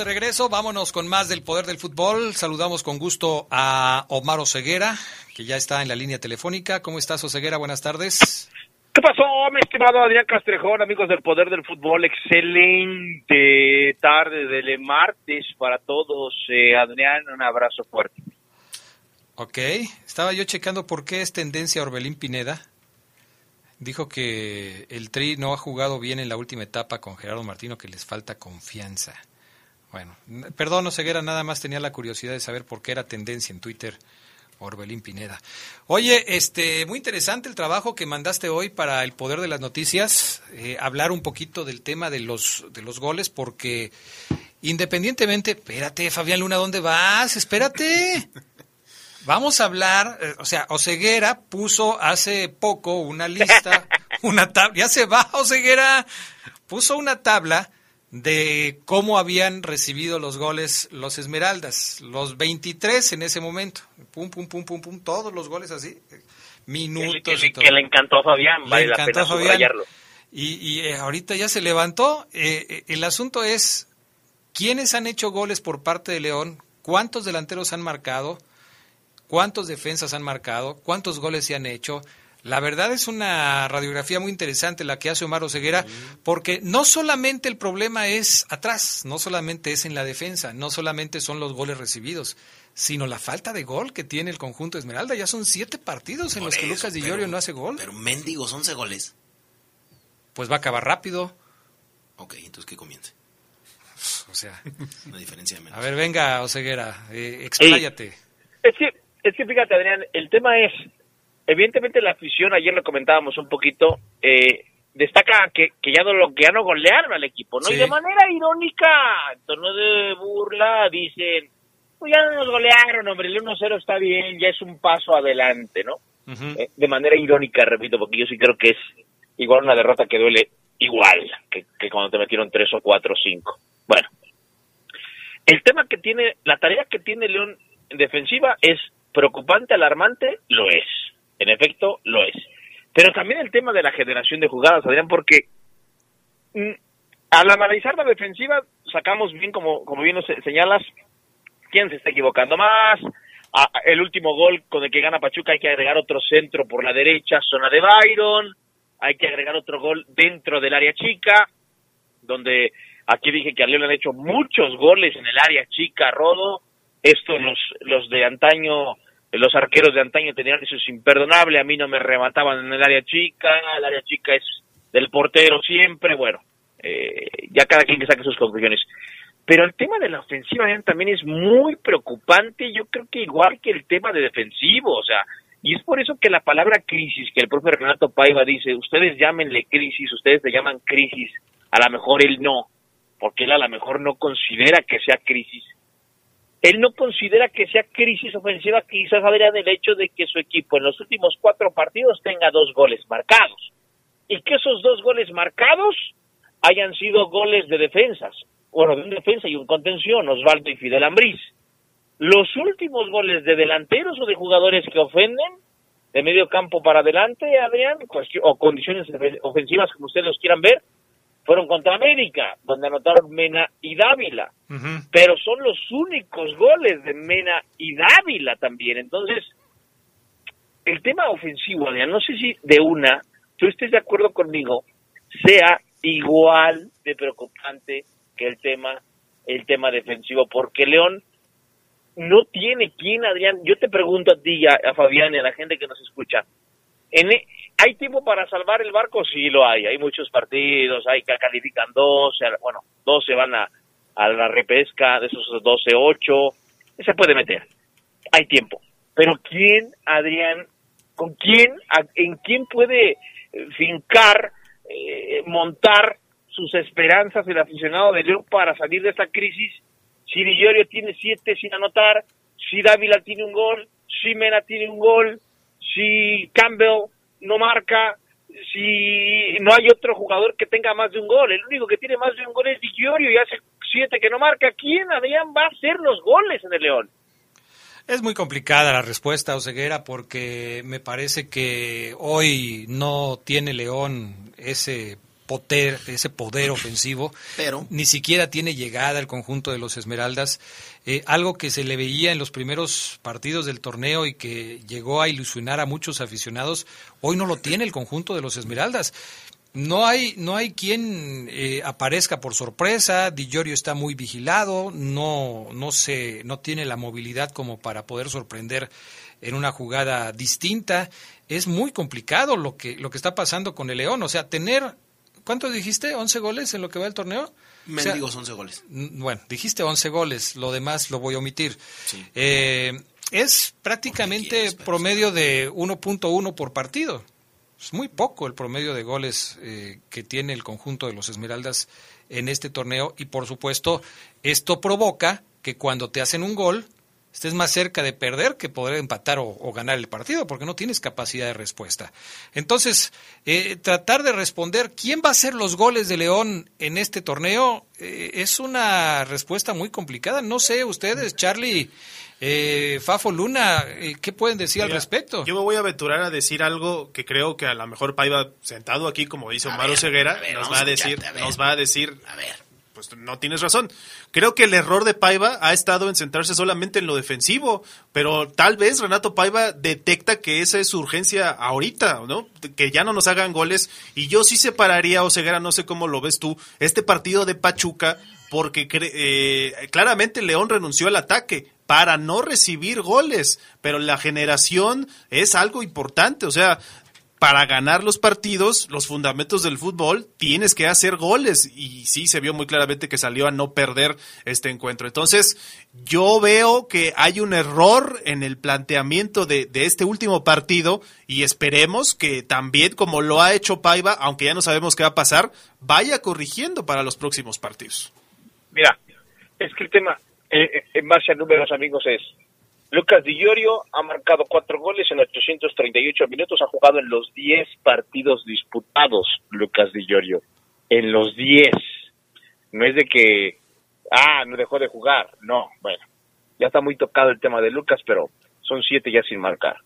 De regreso. Vámonos con más del poder del fútbol. Saludamos con gusto a Omar Oseguera, que ya está en la línea telefónica. ¿Cómo estás, Oseguera? Buenas tardes. ¿Qué pasó, mi estimado Adrián Castrejón, amigos del Poder del Fútbol? Excelente tarde de martes para todos. Eh, Adrián, un abrazo fuerte. Ok, estaba yo checando por qué es tendencia Orbelín Pineda. Dijo que el Tri no ha jugado bien en la última etapa con Gerardo Martino, que les falta confianza. Bueno, perdón, Ceguera, nada más tenía la curiosidad de saber por qué era tendencia en Twitter Orbelín Pineda. Oye, este, muy interesante el trabajo que mandaste hoy para el Poder de las Noticias, eh, hablar un poquito del tema de los, de los goles, porque independientemente, espérate, Fabián Luna, ¿dónde vas? Espérate. Vamos a hablar, eh, o sea, Oceguera puso hace poco una lista, una tabla, ya se va Oceguera, puso una tabla de cómo habían recibido los goles los Esmeraldas, los 23 en ese momento, pum, pum, pum, pum, pum, todos los goles así, minutos que, y todo. Que le encantó a Fabián, le encantó a Fabián. Y, y eh, ahorita ya se levantó, eh, el asunto es, ¿quiénes han hecho goles por parte de León? ¿Cuántos delanteros han marcado? cuántos defensas han marcado, cuántos goles se han hecho. La verdad es una radiografía muy interesante la que hace Omar Oseguera, porque no solamente el problema es atrás, no solamente es en la defensa, no solamente son los goles recibidos, sino la falta de gol que tiene el conjunto Esmeralda. Ya son siete partidos en los que Lucas Di Llorio no hace gol. Pero mendigos, 11 goles. Pues va a acabar rápido. Ok, entonces que comience. O sea, una diferencia de menos. A ver, venga, Oseguera, eh, expláyate. Es que es que fíjate, Adrián, el tema es, evidentemente la afición, ayer lo comentábamos un poquito, eh, destaca que, que ya no lo que ya no golearon al equipo, ¿no? Y de manera irónica, en tono de burla, dicen, pues ya no nos golearon, hombre, el 1-0 está bien, ya es un paso adelante, ¿no? eh, de manera irónica, repito, porque yo sí creo que es igual una derrota que duele igual que, que cuando te metieron 3 o 4 o 5. Bueno, el tema que tiene, la tarea que tiene León en defensiva es preocupante, alarmante, lo es. En efecto, lo es. Pero también el tema de la generación de jugadas, Adrián, porque mm, al analizar la defensiva, sacamos bien, como, como bien nos señalas, quién se está equivocando más. el último gol con el que gana Pachuca hay que agregar otro centro por la derecha, zona de Byron. Hay que agregar otro gol dentro del área chica, donde aquí dije que a León le han hecho muchos goles en el área chica, Rodo esto los, los de antaño, los arqueros de antaño tenían eso es imperdonable, a mí no me remataban en el área chica, el área chica es del portero siempre, bueno, eh, ya cada quien que saque sus conclusiones. Pero el tema de la ofensiva también es muy preocupante, yo creo que igual que el tema de defensivo, o sea, y es por eso que la palabra crisis, que el propio Renato Paiva dice, ustedes llámenle crisis, ustedes le llaman crisis, a lo mejor él no, porque él a lo mejor no considera que sea crisis, él no considera que sea crisis ofensiva, quizás Adrián, el hecho de que su equipo en los últimos cuatro partidos tenga dos goles marcados. Y que esos dos goles marcados hayan sido goles de defensas. Bueno, de un defensa y un contención, Osvaldo y Fidel Ambriz. Los últimos goles de delanteros o de jugadores que ofenden, de medio campo para adelante, Adrián, o condiciones ofensivas como ustedes los quieran ver, fueron contra América, donde anotaron Mena y Dávila. Pero son los únicos goles de Mena y Dávila también. Entonces, el tema ofensivo, Adrián, no sé si de una, tú estés de acuerdo conmigo, sea igual de preocupante que el tema, el tema defensivo, porque León no tiene quien, Adrián, yo te pregunto a ti, a, a Fabián y a la gente que nos escucha, en, e, ¿Hay tiempo para salvar el barco? Sí, lo hay. Hay muchos partidos, hay que califican 12, bueno, 12 van a, a la repesca, de esos 12, 8. Se puede meter. Hay tiempo. Pero ¿quién, Adrián, con quién, en quién puede eh, fincar, eh, montar sus esperanzas el aficionado de León para salir de esta crisis? Si Villorio tiene siete sin anotar, si Dávila tiene un gol, si Mena tiene un gol, si Campbell no marca, si no hay otro jugador que tenga más de un gol. El único que tiene más de un gol es Di y hace siete que no marca. ¿Quién, Adrián, va a hacer los goles en el León? Es muy complicada la respuesta, Oseguera, porque me parece que hoy no tiene León ese poder, ese poder ofensivo. Pero ni siquiera tiene llegada el conjunto de los Esmeraldas. Eh, algo que se le veía en los primeros partidos del torneo y que llegó a ilusionar a muchos aficionados, hoy no lo tiene el conjunto de los Esmeraldas. No hay, no hay quien eh, aparezca por sorpresa. Di Giorgio está muy vigilado, no, no, se, no tiene la movilidad como para poder sorprender en una jugada distinta. Es muy complicado lo que, lo que está pasando con el León. O sea, tener, ¿cuánto dijiste? ¿11 goles en lo que va el torneo? Mendigos 11 goles. Bueno, dijiste 11 goles, lo demás lo voy a omitir. Eh, es prácticamente promedio de 1.1 por partido. Es muy poco el promedio de goles eh, que tiene el conjunto de los Esmeraldas en este torneo y por supuesto esto provoca que cuando te hacen un gol estés más cerca de perder que poder empatar o, ganar el partido porque no tienes capacidad de respuesta. Entonces, eh, tratar de responder quién va a hacer los goles de León en este torneo eh, es una respuesta muy complicada. No sé ustedes, Charlie eh, Fafo Luna, eh, ¿qué pueden decir al respecto? Yo me voy a aventurar a decir algo que creo que a lo mejor Paiva, sentado aquí, como dice Omar Ceguera, nos, va a decir, nos va a decir, a ver, pues no tienes razón. Creo que el error de Paiva ha estado en centrarse solamente en lo defensivo, pero tal vez Renato Paiva detecta que esa es su urgencia ahorita, ¿no? Que ya no nos hagan goles. Y yo sí separaría, Ceguera, no sé cómo lo ves tú, este partido de Pachuca, porque eh, claramente León renunció al ataque para no recibir goles, pero la generación es algo importante, o sea, para ganar los partidos, los fundamentos del fútbol, tienes que hacer goles. Y sí, se vio muy claramente que salió a no perder este encuentro. Entonces, yo veo que hay un error en el planteamiento de, de este último partido y esperemos que también, como lo ha hecho Paiva, aunque ya no sabemos qué va a pasar, vaya corrigiendo para los próximos partidos. Mira, es que el tema, eh, en base a números, amigos, es Lucas Di Llorio ha marcado cuatro goles en 838 minutos, ha jugado en los 10 partidos disputados, Lucas Di Llorio, en los 10. No es de que, ah, no dejó de jugar, no, bueno, ya está muy tocado el tema de Lucas, pero son siete ya sin marcar.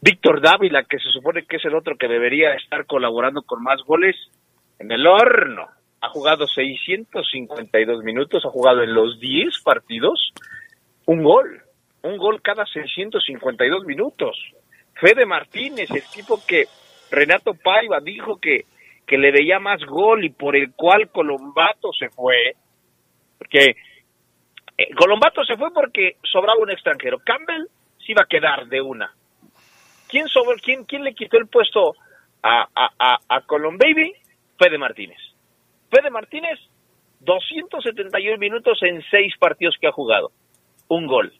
Víctor Dávila, que se supone que es el otro que debería estar colaborando con más goles, en el horno ha jugado 652 minutos, ha jugado en los 10 partidos un gol, un gol cada 652 minutos. Fede Martínez, el tipo que Renato Paiva dijo que, que le veía más gol y por el cual Colombato se fue, porque eh, Colombato se fue porque sobraba un extranjero. Campbell se iba a quedar de una. ¿Quién, sobre, quién, quién le quitó el puesto a, a, a, a Colombaby? Fede Martínez. Fede Martínez, 271 minutos en seis partidos que ha jugado. Un gol.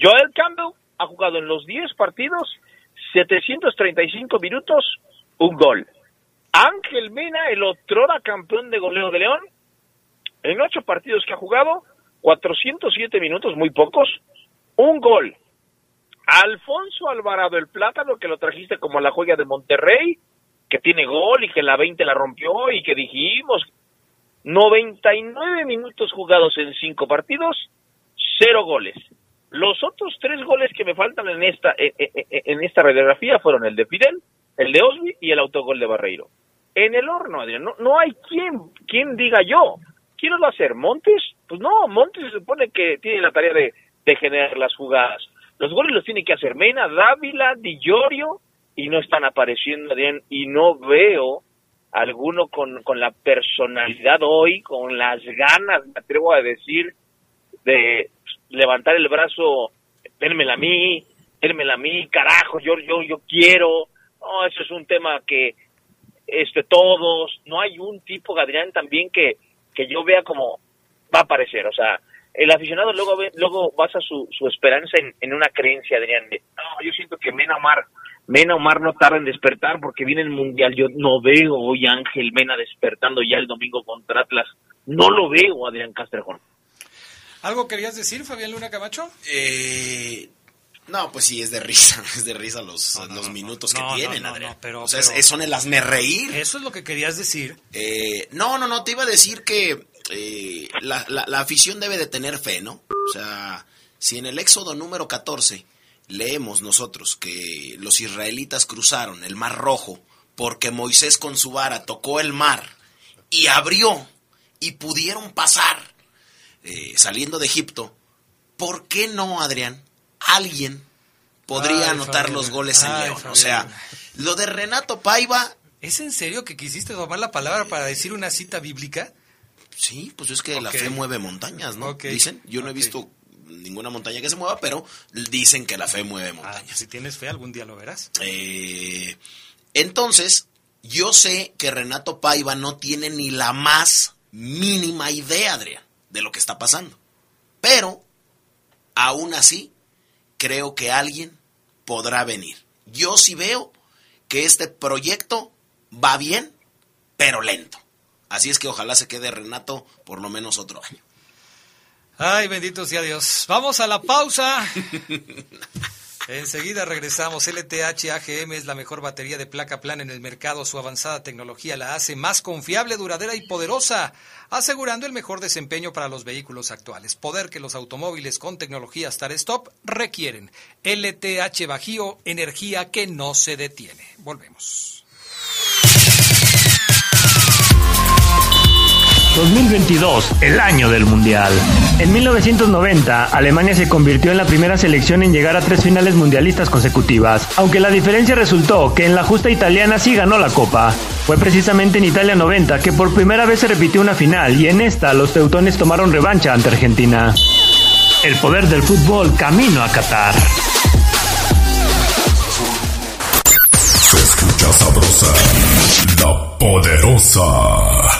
Joel Campbell ha jugado en los 10 partidos 735 minutos, un gol. Ángel Mena, el otrora campeón de goleo de León, en ocho partidos que ha jugado, 407 minutos, muy pocos, un gol. Alfonso Alvarado el Plátano, que lo trajiste como la joya de Monterrey, que tiene gol y que la 20 la rompió y que dijimos 99 minutos jugados en cinco partidos, cero goles. Los otros tres goles que me faltan en esta en, esta radiografía fueron el de Fidel, el de Osby y el autogol de Barreiro. En el horno, Adrián, no, hay quien, quien diga yo. ¿Quién lo va a hacer? ¿Montes? Pues no, Montes se supone que tiene la tarea de, de generar las jugadas. Los goles los tiene que hacer Mena, Dávila, Di Giorgio, y no están apareciendo, Adrián, y no veo alguno con, con la personalidad hoy, con las ganas, me atrevo a decir, de levantar el brazo, dénmela a mí, dénmela a mí, carajo, yo, yo, yo quiero, no, eso es un tema que, este, todos, no hay un tipo, Adrián, también que, que yo vea como va a aparecer, o sea, el aficionado luego ve, luego basa su, su esperanza en, en una creencia, Adrián, de, no, yo siento que Mena Omar, Mena Omar no tarda en despertar porque viene el Mundial, yo no veo hoy a Ángel Mena despertando ya el domingo contra Atlas, no lo veo, Adrián Castrejón. ¿Algo querías decir, Fabián Luna Camacho? Eh, no, pues sí, es de risa, es de risa los, No, no, los no, minutos que tienen, no, Adrián. no, pero- o sea, pero- es- son el hazme reír. Eso es lo que querías decir. Eh, no, no, no, te iba a decir que eh, la, la- la afición debe de tener fe, ¿no? O sea, si en el Éxodo número 14 leemos nosotros que los israelitas cruzaron el Mar Rojo porque Moisés con su vara tocó el mar y abrió y pudieron pasar eh, saliendo de Egipto, ¿por qué no, Adrián? Alguien podría Ay, anotar Fabián. los goles en León. O sea, lo de Renato Paiva, ¿Es en serio que quisiste tomar la palabra para decir una cita bíblica? sí, pues es que la fe mueve montañas, ¿no? Ok. Dicen, yo no he visto ninguna montaña que se mueva, pero dicen que la fe mueve Ah, montañas. si tienes fe, algún día lo verás. Eh, entonces, yo sé que Renato Paiva no tiene ni la más mínima idea, Adrián, de lo que está pasando. Pero, aún así, creo que alguien podrá venir. Yo sí veo que este proyecto va bien, pero lento. Así es que ojalá se quede Renato por lo menos otro año. Ay, bendito sea Dios. Vamos a la pausa. Enseguida regresamos. LTH AGM es la mejor batería de placa plana en el mercado. Su avanzada tecnología la hace más confiable, duradera y poderosa, asegurando el mejor desempeño para los vehículos actuales. Poder que los automóviles con tecnología Start Stop requieren. LTH Bajío, energía que no se detiene. Volvemos. 2022, el año del Mundial. En 1990, Alemania se convirtió en la primera selección en llegar a tres finales mundialistas consecutivas, aunque la diferencia resultó que en la justa italiana sí ganó la Copa. Fue precisamente en Italia 90 que por primera vez se repitió una final y en esta los teutones tomaron revancha ante Argentina. El poder del fútbol camino a Qatar. Se escucha sabrosa, la poderosa.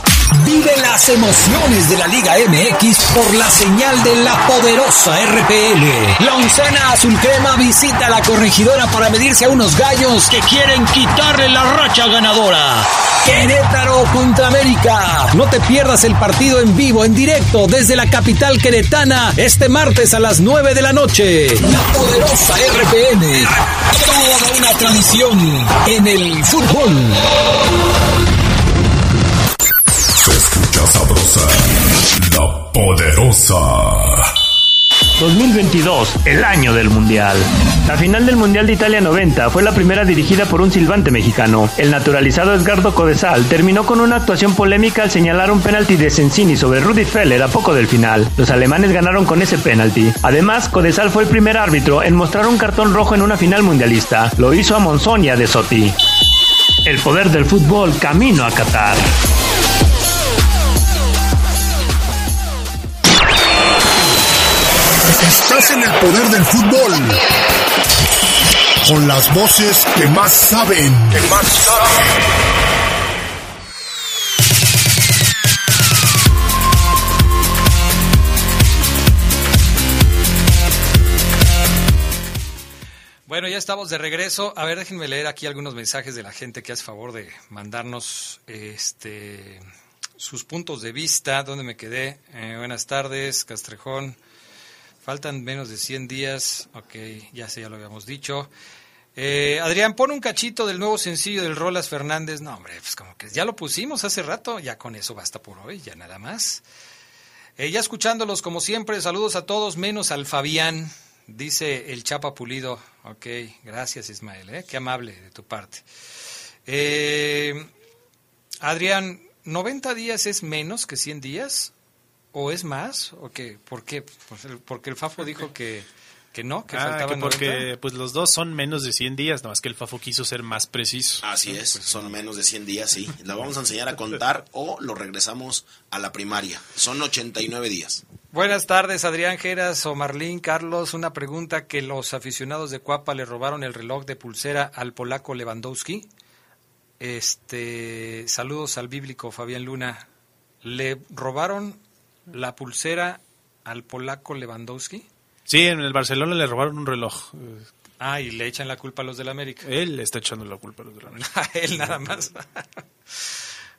Vive las emociones de la Liga MX por la señal de la poderosa RPL. La oncena azul crema visita a la corregidora para medirse a unos gallos que quieren quitarle la racha ganadora. Querétaro contra América. No te pierdas el partido en vivo, en directo, desde la capital queretana, este martes a las 9 de la noche. La poderosa RPN. Toda una tradición en el fútbol. Sabrosa, la poderosa. 2022, el año del Mundial. La final del Mundial de Italia 90 fue la primera dirigida por un silbante mexicano. El naturalizado Edgardo Codesal terminó con una actuación polémica al señalar un penalti de Sensini sobre Rudy Feller a poco del final. Los alemanes ganaron con ese penalti. Además, Codesal fue el primer árbitro en mostrar un cartón rojo en una final mundialista. Lo hizo a Monzón y a De Sotti. El poder del fútbol camino a Qatar. Estás en el poder del fútbol. Con las voces que más saben. Que más saben. Bueno, ya estamos de regreso. A ver, déjenme leer aquí algunos mensajes de la gente que hace favor de mandarnos este sus puntos de vista. ¿Dónde me quedé? Eh, buenas tardes, Castrejón. Faltan menos de 100 días. Ok, ya sé, ya lo habíamos dicho. Eh, Adrián, pon un cachito del nuevo sencillo del Rolas Fernández. No, hombre, pues como que ya lo pusimos hace rato. Ya con eso basta por hoy, ya nada más. Eh, ya escuchándolos como siempre, saludos a todos, menos al Fabián. Dice el Chapa Pulido. Ok, gracias Ismael, ¿eh? qué amable de tu parte. Eh, Adrián, ¿90 días es menos que 100 días? ¿O es más? ¿O qué? ¿Por qué? Pues Porque el Fafo dijo que Que no, que Ah, faltaban que porque 90. pues los dos son menos de 100 días, nada más que el Fafo quiso ser más preciso. Así es, son menos de 100 días, sí. La vamos a enseñar a contar o lo regresamos a la primaria. Son 89 días. Buenas tardes, Adrián Geras o Marlín Carlos. Una pregunta que los aficionados de Cuapa le robaron el reloj de pulsera al polaco Lewandowski. Este, saludos al bíblico Fabián Luna. ¿Le robaron la pulsera al polaco Lewandowski? Sí, en el Barcelona le robaron un reloj. Ah, y le echan la culpa a los del América. Él le está echando la culpa a los de la América. A él nada más.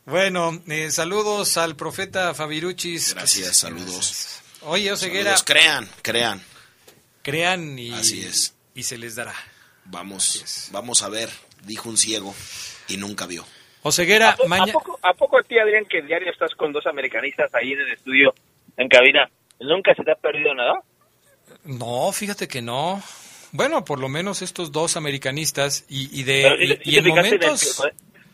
bueno, eh, saludos al profeta Fabiruchis. Gracias, saludos. Oye, Oseguera, Saludos, crean, crean. crean y, Así es. y se les dará. Vamos, vamos a ver, dijo un ciego y nunca vio. Oseguera, ¿A, po- mañana... ¿a poco, ¿A poco a ti, Adrián, que diario estás con dos americanistas ahí en el estudio, en cabina? ¿Nunca se te ha perdido nada? No, fíjate que no. Bueno, por lo menos estos dos americanistas y, y de Pero, y, ¿sí- sí y te en fijaste en el- momentos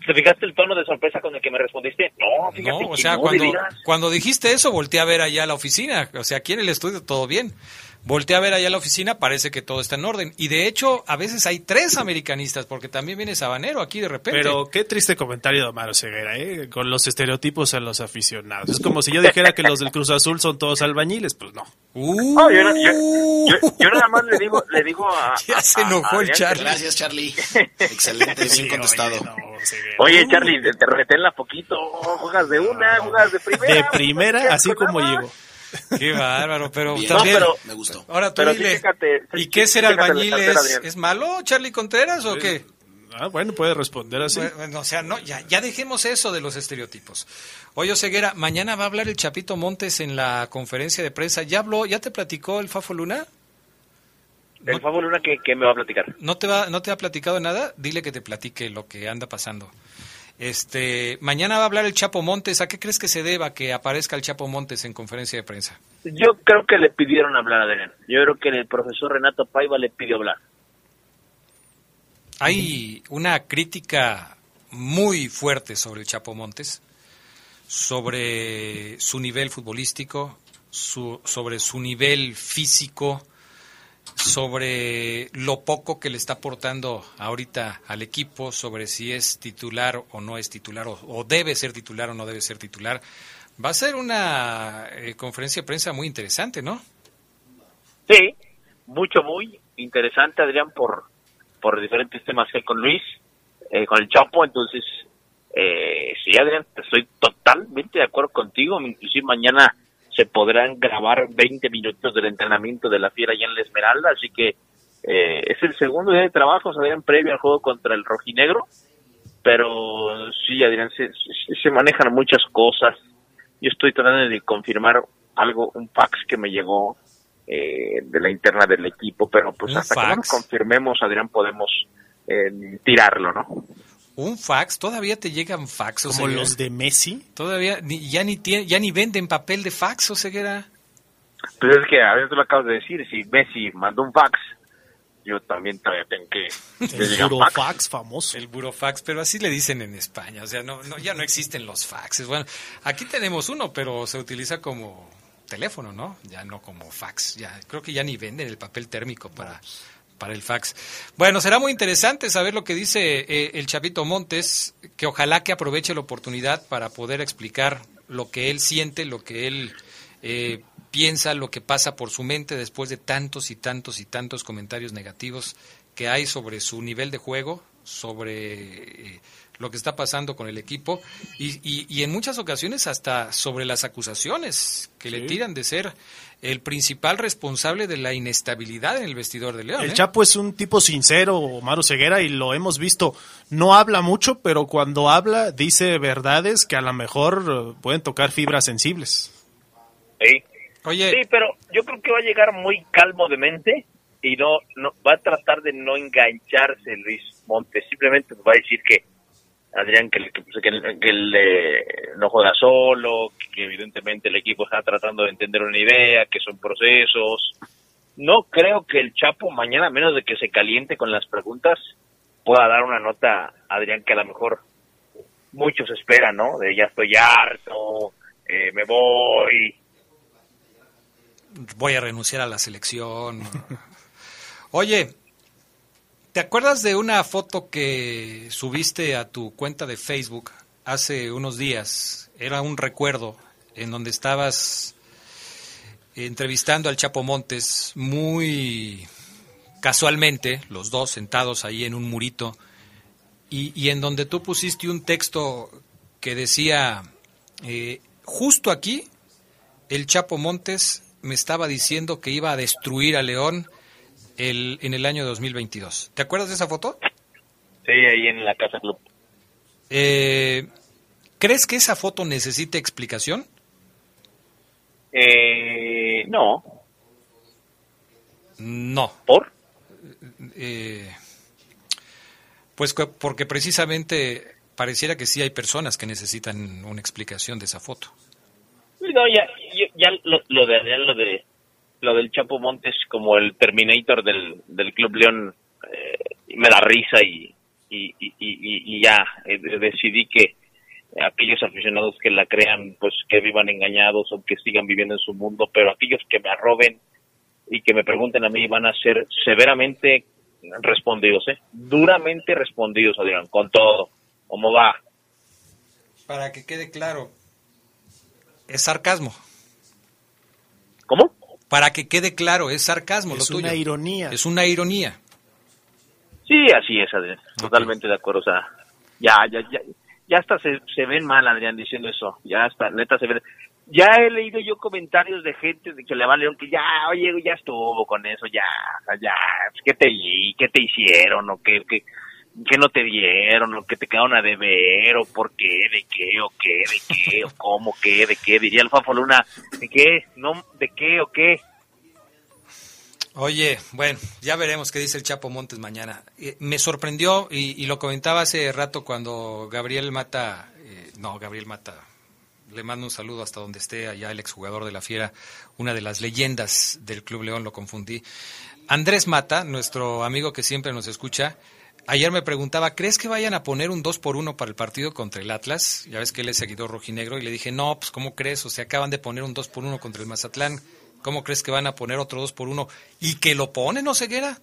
¿Te fijaste el tono de sorpresa con el que me respondiste? No, fíjate no, o que sea, no, cuando cuando dijiste eso volteé a ver allá a la oficina, o sea, aquí en el estudio todo bien. Volteé a ver allá a la oficina, parece que todo está en orden. Y de hecho, a veces hay tres americanistas, porque también viene Sabanero aquí de repente. Pero qué triste comentario de Omar Ceguera, ¿eh? con los estereotipos a los aficionados. Es como si yo dijera que los del Cruz Azul son todos albañiles, pues no. No, yo, no- yo- yo- yo nada más le digo, le digo a... Ya se a- a enojó el Adrián que- Charlie. Gracias, Charlie. Excelente, bien contestado. Oye, Charlie, te, te reténla poquito. Juegas de una, juegas de primera. De primera, así como llegó. Qué bárbaro, pero Bien. también. No, pero- Me gustó. Ahora tú pero sí, dile. sí, ¿Y qué ser albañil es, es malo, Charlie Contreras, o qué? Ah, bueno, puede responder así. Bueno, o sea, no, ya, ya dejemos eso de los estereotipos. Oye, Ceguera, mañana va a hablar el Chapito Montes en la conferencia de prensa. ¿Ya habló, ya te platicó el Fafo Luna? El favor, Luna, que, que me va a platicar. ¿No te, va, ¿No te ha platicado nada? Dile que te platique lo que anda pasando. Este, mañana va a hablar el Chapo Montes. ¿A qué crees que se deba que aparezca el Chapo Montes en conferencia de prensa? Yo creo que le pidieron hablar a Adrián. Yo creo que el profesor Renato Paiva le pidió hablar. Hay una crítica muy fuerte sobre el Chapo Montes, sobre su nivel futbolístico, su- sobre su nivel físico, sobre lo poco que le está aportando ahorita al equipo, sobre si es titular o no es titular, o, debe ser titular o no debe ser titular. Va a ser una eh, conferencia de prensa muy interesante, ¿no? Sí, mucho, muy interesante, Adrián, por, por diferentes temas que hay con Luis, eh, con el Chapo. Entonces, eh, sí, Adrián, estoy totalmente de acuerdo contigo. Inclusive mañana se podrán grabar 20 minutos del entrenamiento de la Fiera allá en la Esmeralda. Así que eh, es el segundo día de trabajo, Adrián, previo al juego contra el Rojinegro. Pero sí, Adrián, se, se- se manejan muchas cosas. Yo estoy tratando de confirmar algo, un fax que me llegó eh, de la interna del equipo, pero pues ¿Un hasta que no lo confirmemos, Adrián, podemos eh, tirarlo, ¿no? Un fax, todavía te llegan fax. o Como los de Messi. Todavía ni- ya ni tie- ya ni venden papel de fax, o ceguera. Pues es que a veces lo acabas de decir, si Messi mandó un fax, yo también todavía tengo que... El Burofax fax. famoso. El burofax, pero así le dicen en España. O sea, no, no, ya no existen los faxes. Bueno, aquí tenemos uno, pero se utiliza como teléfono, ¿no? Ya no como fax. Ya creo que ya ni venden el papel térmico para, para el fax. Bueno, será muy interesante saber lo que dice eh, el Chavito Montes, que ojalá que aproveche la oportunidad para poder explicar lo que él siente, lo que él eh, piensa, lo que pasa por su mente después de tantos y tantos y tantos comentarios negativos que hay sobre su nivel de juego, sobre eh, lo que está pasando con el equipo y, y- y en muchas ocasiones hasta sobre las acusaciones que le tiran de ser el principal responsable de la inestabilidad en el vestidor de León. El ¿eh? Chapo es un tipo sincero, Omar Ceguera, y lo hemos visto. No habla mucho, pero cuando habla dice verdades que a lo mejor eh, pueden tocar fibras sensibles. Sí. Oye, Sí, pero yo creo que va a llegar muy calmo de mente y no, no va a tratar de no engancharse Luis Montes. Simplemente va a decir que Adrián que, que, pues, que eh, no juega solo, que evidentemente el equipo está tratando de entender una idea, que son procesos. No creo que el Chapo mañana, a menos de que se caliente con las preguntas, pueda dar una nota, Adrián, que a lo mejor muchos esperan, ¿no? De ya estoy harto, eh, me voy, voy a renunciar a la selección. Oye, ¿te acuerdas de una foto que subiste a tu cuenta de Facebook hace unos días? Era un recuerdo en donde estabas entrevistando al Chapo Montes muy casualmente, los dos sentados ahí en un murito, y, en donde tú pusiste un texto que decía, eh, justo aquí, el Chapo Montes me estaba diciendo que iba a destruir a León el, en el año 2022. ¿Te acuerdas de esa foto? Sí, ahí en la Casa Club. Eh, ¿Crees que esa foto necesita explicación? Eh, no. No. ¿Por? Eh, pues que- porque precisamente pareciera que sí hay personas que necesitan una explicación de esa foto. No, ya, ya, lo, lo de lo de lo del Chapo Montes como el Terminator del, del Club León eh, me da risa y, y, y, y- ya eh, decidí que aquellos aficionados que la crean pues que vivan engañados o que sigan viviendo en su mundo pero aquellos que me arroben y que me pregunten a mí van a ser severamente respondidos eh duramente respondidos Adrián con todo cómo va Para que quede claro, es sarcasmo. ¿Cómo? Para que quede claro, es sarcasmo Es lo tuyo. una ironía. Es una ironía. Sí, así es, Adrián. Totalmente de acuerdo. O sea, ya, ya, ya, ya hasta se, se ven mal, Adrián, diciendo eso. Ya hasta, neta, se ven. Ya he leído yo comentarios de gente de que le va a León que ya, oye, ya estuvo con eso, ya, ya, pues, ¿qué te, qué te hicieron? ¿O qué, qué, qué no te dieron? ¿O qué te quedaron a deber? ¿O por qué? ¿De qué? ¿O qué? ¿De qué? ¿O cómo? ¿Qué? ¿De qué? Diría el Fafo Luna, ¿de qué? ¿No? ¿De qué? ¿O qué? Oye, bueno, ya veremos qué dice el Chapo Montes mañana. Eh, me sorprendió y, y lo comentaba hace rato cuando Gabriel Mata, eh, no, Gabriel Mata, le mando un saludo hasta donde esté allá el exjugador de la Fiera, una de las leyendas del Club León, lo confundí. Andrés Mata, nuestro amigo que siempre nos escucha, ayer me preguntaba, ¿crees que vayan a poner un 2 por 1 para el partido contra el Atlas? Ya ves que él es seguidor rojinegro y le dije, no, pues ¿cómo crees? O sea, acaban de poner un 2 por 1 contra el Mazatlán. ¿Cómo crees que van a poner otro 2 por 1? ¿Y que lo ponen, no ceguera?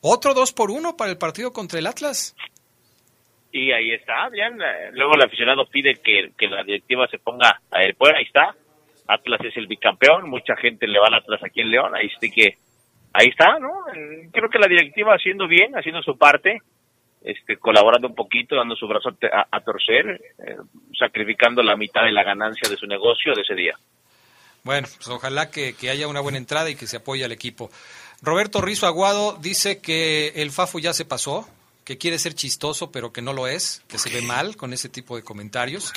¿Otro 2 por 1 para el partido contra el Atlas? Y ahí está. Eh, Luego el aficionado pide que, que la directiva se ponga a él. Pues ahí está. Atlas es el bicampeón. Mucha gente le va al Atlas aquí en León. Ahí sí que, ahí está, ¿no? Creo que la directiva haciendo bien, haciendo su parte, este, colaborando un poquito, dando su brazo a, torcer, eh, sacrificando la mitad de la ganancia de su negocio de ese día. Bueno, pues ojalá que, que haya una buena entrada y que se apoye al equipo. Roberto Rizo Aguado dice que el Fafo ya se pasó, que quiere ser chistoso, pero que no lo es, que se ve mal con ese tipo de comentarios.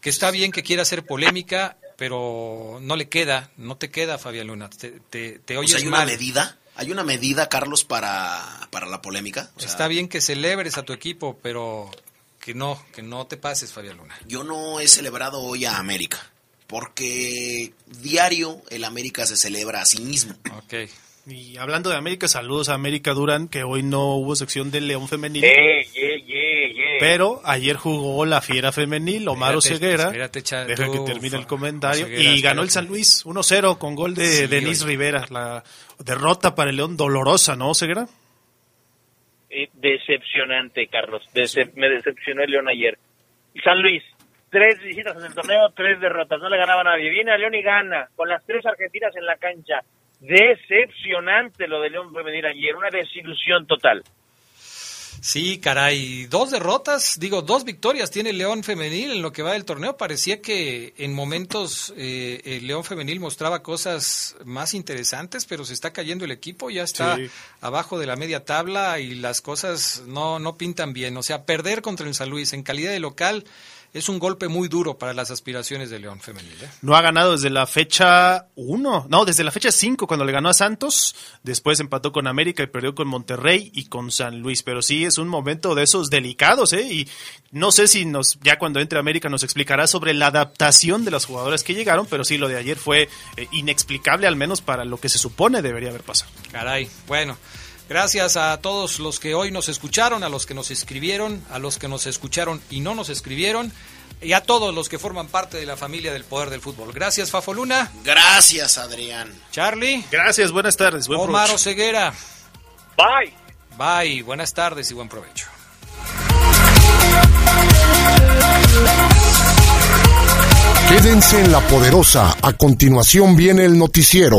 Que está bien que quiera hacer polémica, pero no le queda, no te queda, Fabián Luna. Te, te, te O oyes sea, hay una mal. medida, hay una medida, Carlos, para, para la polémica. O sea, Está bien que celebres a tu equipo, pero que no, que no te pases, Fabián Luna. Yo no he celebrado hoy a América, porque diario el América se celebra a sí mismo. Ok. Y hablando de América, saludos a América Durán, que hoy no hubo sección del León Femenil. ¡Eh! Pero ayer jugó la Fiera Femenil, Omar Ceguera. Deja que termine el comentario. Y ganó el. San Luis 1-0 con gol de Sí, Denise oye. Rivera. La derrota para el León dolorosa, ¿no, Ceguera? Eh, decepcionante, Carlos. Decep- me decepcionó el León ayer. San Luis, tres visitas en el torneo, tres derrotas. No le ganaba a nadie. Viene a León y gana, con las tres argentinas en la cancha. Decepcionante lo de León femenil ayer, una desilusión total. Sí, caray, dos derrotas, digo, dos victorias tiene el León Femenil en lo que va del torneo. Parecía que en momentos eh, el León Femenil mostraba cosas más interesantes, pero se está cayendo el equipo, ya está Sí. abajo de la media tabla y las cosas no, no pintan bien. O sea, perder contra el San Luis en calidad de local es un golpe muy duro para las aspiraciones del León Femenil. ¿eh? No ha ganado desde la fecha 1, no, desde la fecha 5 cuando le ganó a Santos, después empató con América y perdió con Monterrey y con San Luis, pero sí es un momento de esos delicados, ¿eh? Y no sé si nos, ya cuando entre América nos explicará sobre la adaptación de las jugadoras que llegaron, pero sí lo de ayer fue eh, inexplicable al menos para lo que se supone debería haber pasado. Caray, bueno. Gracias a todos los que hoy nos escucharon, a los que nos escribieron, a los que nos escucharon y no nos escribieron, y a todos los que forman parte de la familia del poder del fútbol. Gracias, Fafo Luna. Gracias, Adrián. Charlie. Gracias, buenas tardes. Buen Omar provecho. Oseguera. Bye. Bye, buenas tardes y buen provecho. Quédense en la poderosa. A continuación viene el noticiero.